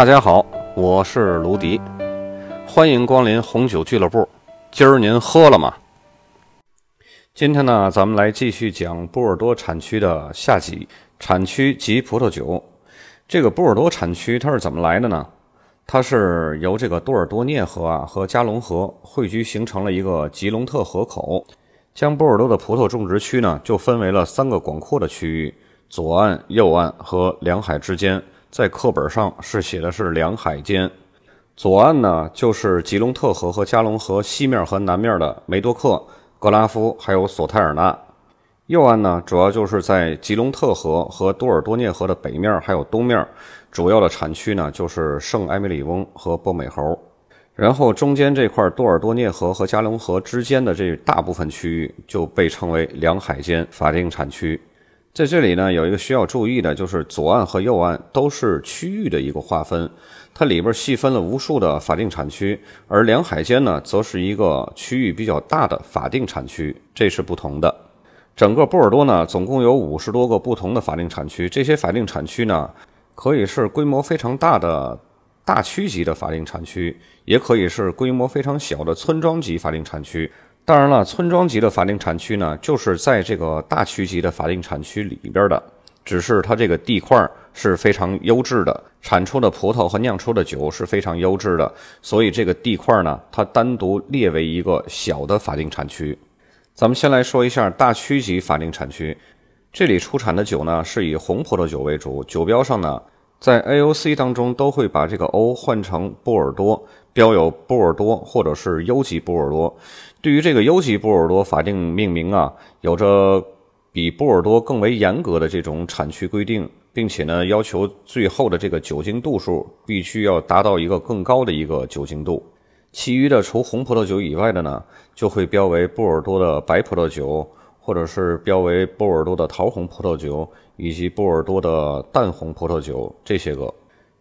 大家好，我是卢迪，欢迎光临红酒俱乐部。今儿您喝了吗？今天呢，咱们来继续讲波尔多产区的下集，产区及葡萄酒。这个波尔多产区它是怎么来的呢？它是由这个多尔多涅河啊和加龙河汇聚形成了一个吉隆特河口，将波尔多的葡萄种植区呢就分为了三个广阔的区域：左岸、右岸和两海之间。在课本上是写的是两海间，左岸呢就是吉隆特河和加龙河西面和南面的梅多克、格拉夫还有索泰尔纳，右岸呢主要就是在吉隆特河和多尔多涅河的北面还有东面，主要的产区呢就是圣埃米里翁和波美侯，然后中间这块多尔多涅河和加龙河之间的这大部分区域就被称为两海间法定产区。在这里呢，有一个需要注意的，就是左岸和右岸都是区域的一个划分，它里边细分了无数的法定产区，而两海间呢，则是一个区域比较大的法定产区，这是不同的。整个波尔多呢，总共有五十多个不同的法定产区，这些法定产区呢，可以是规模非常大的大区级的法定产区，也可以是规模非常小的村庄级法定产区。当然了，村庄级的法定产区呢，就是在这个大区级的法定产区里边的，只是它这个地块是非常优质的，产出的葡萄和酿出的酒是非常优质的，所以这个地块呢，它单独列为一个小的法定产区。咱们先来说一下大区级法定产区，这里出产的酒呢是以红葡萄酒为主，酒标上呢，在 AOC 当中都会把这个 O 换成波尔多。标有波尔多或者是优级波尔多。对于这个优级波尔多法定命名啊，有着比波尔多更为严格的这种产区规定，并且呢，要求最后的这个酒精度数必须要达到一个更高的一个酒精度。其余的除红葡萄酒以外的呢，就会标为波尔多的白葡萄酒，或者是标为波尔多的桃红葡萄酒，以及波尔多的淡红葡萄酒这些个。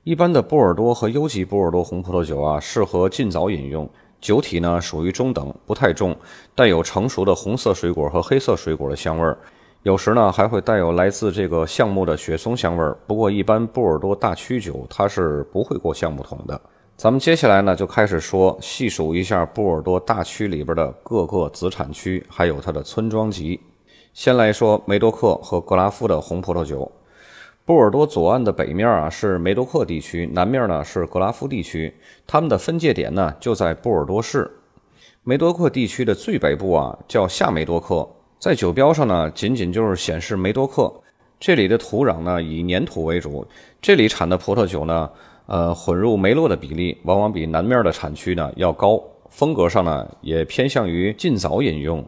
一般的波尔多和优级波尔多红葡萄酒啊，适合尽早饮用。酒体呢属于中等，不太重，带有成熟的红色水果和黑色水果的香味儿。有时呢还会带有来自这个橡木的雪松香味儿。不过一般波尔多大曲酒它是不会过橡木桶的。咱们接下来呢就开始说细数一下波尔多大区里边的各个子产区，还有它的村庄级。先来说梅多克和格拉夫的红葡萄酒。波尔多左岸的北面啊是梅多克地区，南面呢是格拉夫地区，它们的分界点呢就在波尔多市。梅多克地区的最北部啊叫下梅多克，在酒标上呢仅仅就是显示梅多克。这里的土壤呢以粘土为主，这里产的葡萄酒呢，呃混入梅洛的比例往往比南面的产区呢要高，风格上呢也偏向于尽早饮用。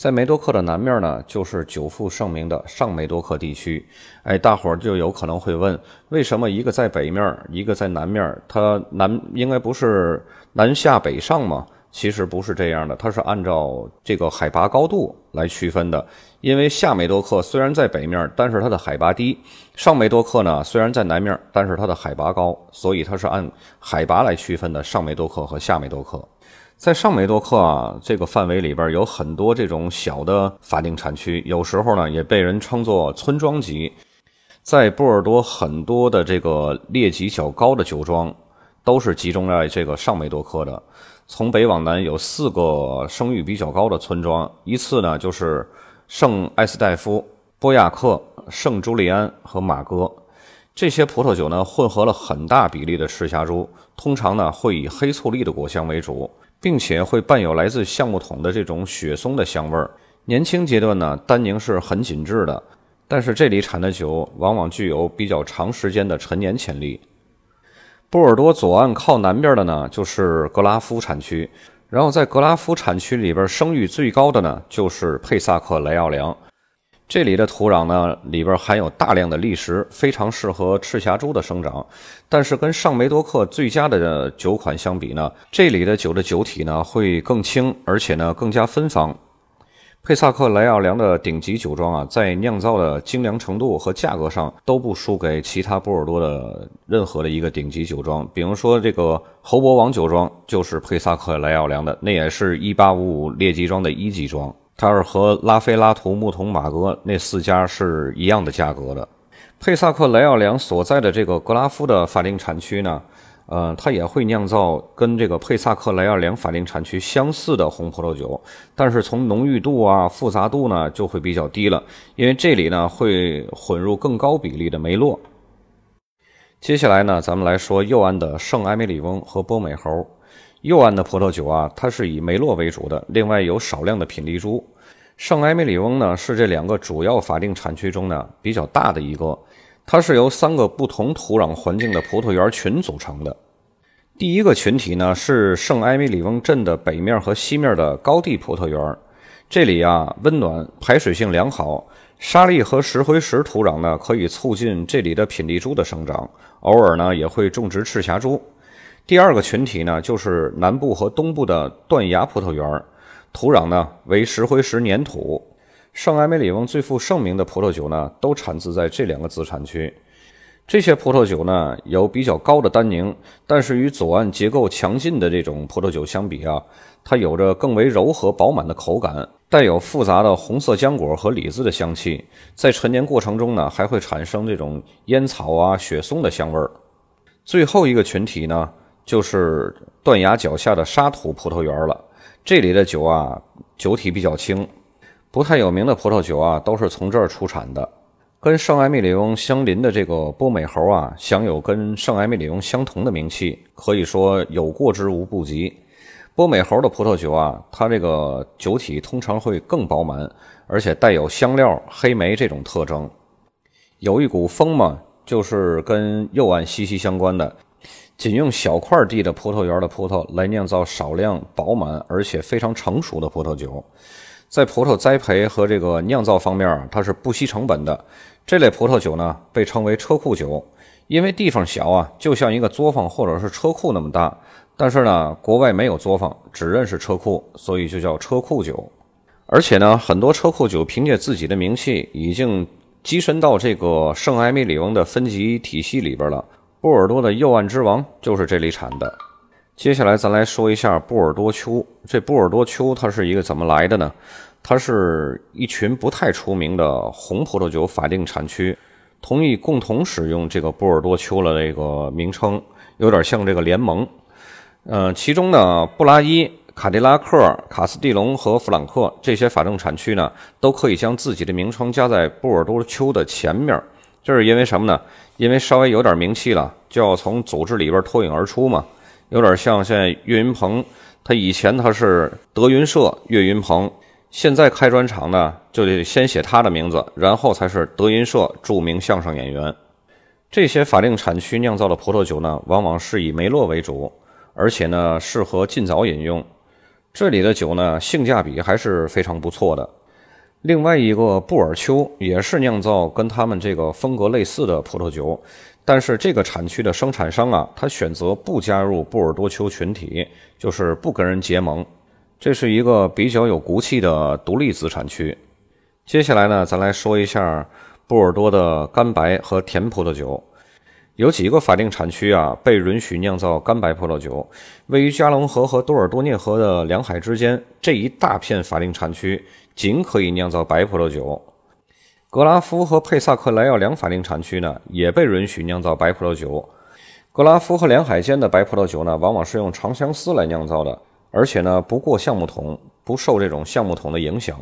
在梅多克的南面呢，就是久负盛名的上梅多克地区。哎，大伙儿就有可能会问，为什么一个在北面，一个在南面？它南应该不是南下北上吗？其实不是这样的，它是按照这个海拔高度来区分的。因为下梅多克虽然在北面，但是它的海拔低；上梅多克呢，虽然在南面，但是它的海拔高，所以它是按海拔来区分的上梅多克和下梅多克。在上梅多克啊这个范围里边，有很多这种小的法定产区，有时候呢也被人称作村庄级。在波尔多，很多的这个列级较高的酒庄都是集中在这个上梅多克的。从北往南有四个声誉比较高的村庄，依次呢就是圣埃斯戴夫、波亚克、圣朱利安和马戈。这些葡萄酒呢混合了很大比例的赤霞珠，通常呢会以黑醋栗的果香为主。并且会伴有来自橡木桶的这种雪松的香味儿。年轻阶段呢，单宁是很紧致的，但是这里产的酒往往具有比较长时间的陈年潜力。波尔多左岸靠南边的呢，就是格拉夫产区，然后在格拉夫产区里边声誉最高的呢，就是佩萨克莱奥良。这里的土壤呢，里边含有大量的砾石，非常适合赤霞珠的生长。但是跟上梅多克最佳的酒款相比呢，这里的酒的酒体呢会更轻，而且呢更加芬芳。佩萨克莱奥良的顶级酒庄啊，在酿造的精良程度和价格上都不输给其他波尔多的任何的一个顶级酒庄。比如说这个侯伯王酒庄就是佩萨克莱奥良的，那也是一八五五列级庄的一级庄。它是和拉菲拉图、牧童、马格那四家是一样的价格的。佩萨克莱奥良所在的这个格拉夫的法定产区呢，呃，它也会酿造跟这个佩萨克莱奥良法定产区相似的红葡萄酒，但是从浓郁度啊、复杂度呢就会比较低了，因为这里呢会混入更高比例的梅洛。接下来呢，咱们来说右岸的圣埃梅里翁和波美侯。右岸的葡萄酒啊，它是以梅洛为主的，另外有少量的品丽珠。圣埃梅里翁呢，是这两个主要法定产区中呢比较大的一个，它是由三个不同土壤环境的葡萄园群组成的。第一个群体呢是圣埃梅里翁镇的北面和西面的高地葡萄园，这里啊温暖，排水性良好，沙砾和石灰石土壤呢可以促进这里的品丽珠的生长，偶尔呢也会种植赤霞珠。第二个群体呢，就是南部和东部的断崖葡萄园，土壤呢为石灰石粘土。圣埃梅里翁最负盛名的葡萄酒呢，都产自在这两个子产区。这些葡萄酒呢，有比较高的单宁，但是与左岸结构强劲的这种葡萄酒相比啊，它有着更为柔和饱满的口感，带有复杂的红色浆果和李子的香气。在陈年过程中呢，还会产生这种烟草啊、雪松的香味儿。最后一个群体呢。就是断崖脚下的沙土葡萄园了。这里的酒啊，酒体比较轻，不太有名的葡萄酒啊，都是从这儿出产的。跟圣埃米里翁相邻的这个波美侯啊，享有跟圣埃米里翁相同的名气，可以说有过之无不及。波美侯的葡萄酒啊，它这个酒体通常会更饱满，而且带有香料、黑莓这种特征。有一股风嘛，就是跟右岸息息相关的。仅用小块地的葡萄园的葡萄来酿造少量饱满而且非常成熟的葡萄酒，在葡萄栽培和这个酿造方面啊，它是不惜成本的。这类葡萄酒呢，被称为车库酒，因为地方小啊，就像一个作坊或者是车库那么大。但是呢，国外没有作坊，只认识车库，所以就叫车库酒。而且呢，很多车库酒凭借自己的名气，已经跻身到这个圣埃米里翁的分级体系里边了。波尔多的右岸之王就是这里产的。接下来咱来说一下波尔多丘。这波尔多丘它是一个怎么来的呢？它是一群不太出名的红葡萄酒法定产区，同意共同使用这个波尔多丘的这个名称，有点像这个联盟。呃，其中呢，布拉伊、卡迪拉克、卡斯蒂隆和弗朗克这些法定产区呢，都可以将自己的名称加在波尔多丘的前面。这是因为什么呢？因为稍微有点名气了，就要从组织里边脱颖而出嘛。有点像现在岳云鹏，他以前他是德云社岳云鹏，现在开专场呢，就得先写他的名字，然后才是德云社著名相声演员。这些法定产区酿造的葡萄酒呢，往往是以梅洛为主，而且呢适合尽早饮用。这里的酒呢，性价比还是非常不错的。另外一个布尔丘也是酿造跟他们这个风格类似的葡萄酒，但是这个产区的生产商啊，他选择不加入波尔多丘群体，就是不跟人结盟，这是一个比较有骨气的独立子产区。接下来呢，咱来说一下波尔多的干白和甜葡萄酒。有几个法定产区啊，被允许酿造干白葡萄酒，位于加龙河和多尔多涅河的两海之间这一大片法定产区。仅可以酿造白葡萄酒，格拉夫和佩萨克莱奥两法定产区呢，也被允许酿造白葡萄酒。格拉夫和两海间的白葡萄酒呢，往往是用长相思来酿造的，而且呢不过橡木桶，不受这种橡木桶的影响。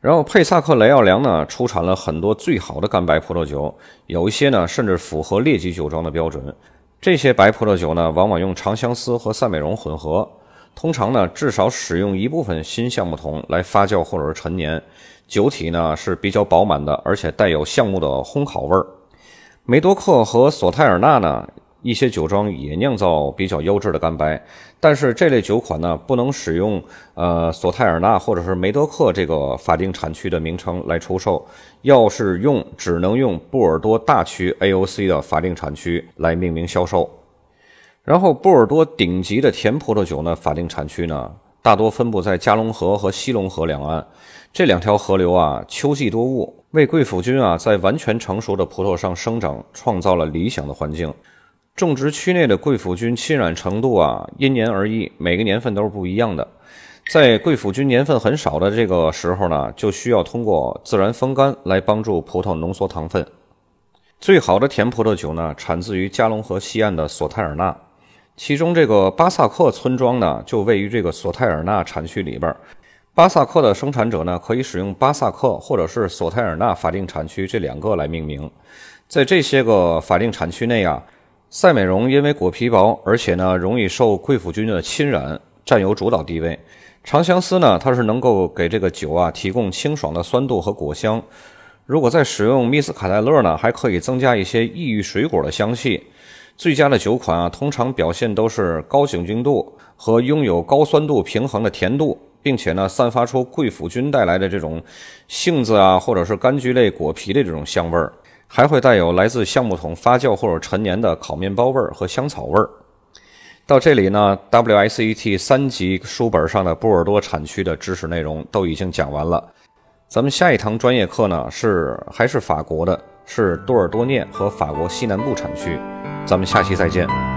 然后佩萨克雷奥良呢，出产了很多最好的干白葡萄酒，有一些呢甚至符合列级酒庄的标准。这些白葡萄酒呢，往往用长相思和赛美容混合。通常呢，至少使用一部分新橡木桶来发酵或者是陈年，酒体呢是比较饱满的，而且带有橡木的烘烤味儿。梅多克和索泰尔纳呢，一些酒庄也酿造比较优质的干白，但是这类酒款呢，不能使用呃索泰尔纳或者是梅多克这个法定产区的名称来出售，要是用，只能用波尔多大区 AOC 的法定产区来命名销售。然后，波尔多顶级的甜葡萄酒呢，法定产区呢，大多分布在加龙河和西龙河两岸。这两条河流啊，秋季多雾，为贵腐菌啊在完全成熟的葡萄上生长创造了理想的环境。种植区内的贵腐菌侵染程度啊，因年而异，每个年份都是不一样的。在贵腐菌年份很少的这个时候呢，就需要通过自然风干来帮助葡萄浓缩糖分。最好的甜葡萄酒呢，产自于加龙河西岸的索泰尔纳，其中这个巴萨克村庄呢，就位于这个索泰尔纳产区里边。巴萨克的生产者呢，可以使用巴萨克或者是索泰尔纳法定产区这两个来命名。在这些个法定产区内啊，赛美容因为果皮薄，而且呢容易受贵腐菌的侵染，占有主导地位。长相思呢，它是能够给这个酒啊提供清爽的酸度和果香。如果再使用密斯卡戴勒呢，还可以增加一些异域水果的香气。最佳的酒款啊，通常表现都是高酒精度和拥有高酸度平衡的甜度。并且呢，散发出贵腐菌带来的这种杏子啊，或者是柑橘类果皮的这种香味儿，还会带有来自橡木桶发酵或者陈年的烤面包味儿和香草味儿。到这里呢，WSET 三级书本上的波尔多产区的知识内容都已经讲完了。咱们下一堂专业课呢，是还是法国的，是多尔多涅和法国西南部产区。咱们下期再见。